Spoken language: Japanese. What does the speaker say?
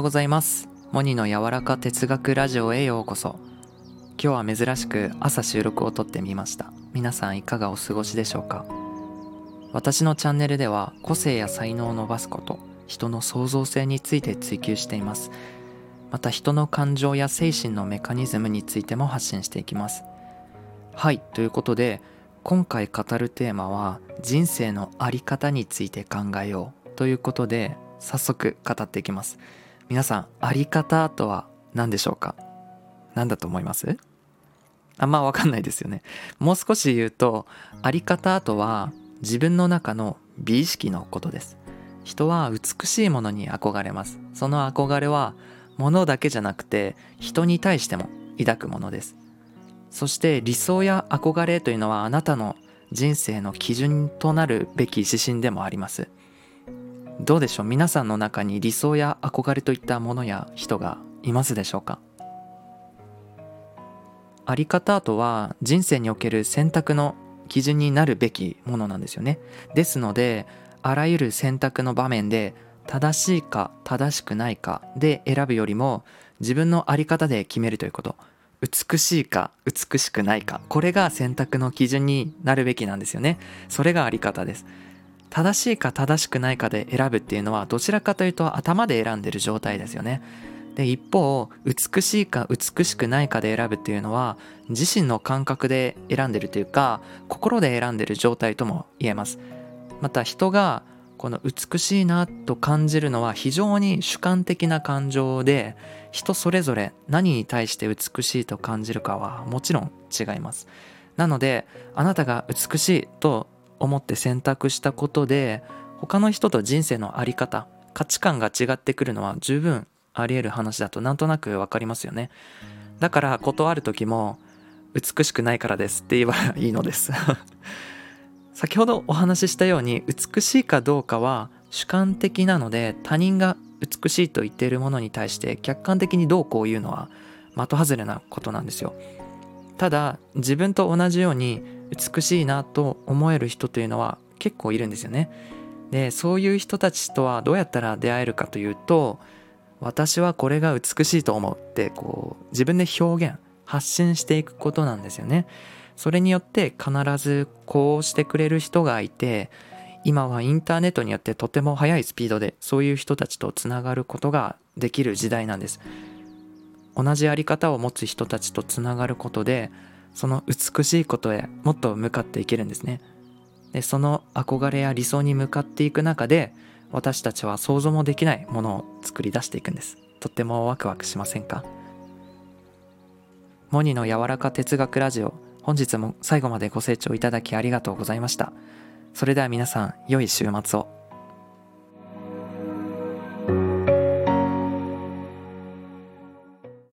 ようございます。モニの柔らか哲学ラジオへようこそ。今日は珍しく朝収録を撮ってみました。皆さんいかがお過ごしでしょうか？私のチャンネルでは個性や才能を伸ばすこと人の創造性について追求しています。また人の感情や精神のメカニズムについても発信していきます。はいということで今回語るテーマは人生のあり方について考えよう。ということで早速語っていきます。皆さんあり方とは何でしょうか？何だと思います？あんま分かんないですよね。もう少し言うとあり方とは自分の中の美意識のことです。人は美しいものに憧れます。その憧れは物だけじゃなくて人に対しても抱くものです。そして理想や憧れというのはあなたの人生の基準となるべき指針でもあります。どうでしょう？皆さんの中に理想や憧れといったものや人がいますでしょうか？あり方とは人生における選択の基準になるべきものなんですよね。ですのであらゆる選択の場面で正しいか正しくないかで選ぶよりも自分の在り方で決めるということ。美しいか美しくないか。これが選択の基準になるべきなんですよね。それがあり方です。正しいか正しくないかで選ぶっていうのはどちらかというと頭で選んでる状態ですよね。で一方美しいか美しくないかで選ぶっていうのは自身の感覚で選んでるというか心で選んでる状態とも言えます。また人がこの美しいなと感じるのは非常に主観的な感情で人それぞれ何に対して美しいと感じるかはもちろん違います。なのであなたが美しいと思って選択したことで他の人と人生の在り方価値観が違ってくるのは十分あり得る話だとなんとなく分かりますよね。だから断る時も美しくないからですって言えばいいのです。先ほどお話ししたように美しいかどうかは主観的なので他人が美しいと言っているものに対して客観的にどうこう言うのは的外れなことなんですよ。ただ自分と同じように美しいなと思える人というのは結構いるんですよね。でそういう人たちとはどうやったら出会えるかというと私はこれが美しいと思うってこう自分で表現発信していくことなんですよね。それによって必ずこうしてくれる人がいて今はインターネットによってとても速いスピードでそういう人たちとつながることができる時代なんです。同じやり方を持つ人たちとつながることでその美しいことへもっと向かっていけるんですねでその憧れや理想に向かっていく中で私たちは想像もできないものを作り出していくんですとってもワクワクしませんか？モニの柔らか哲学ラジオ本日も最後までご清聴いただきありがとうございました。それでは皆さん、良い週末を。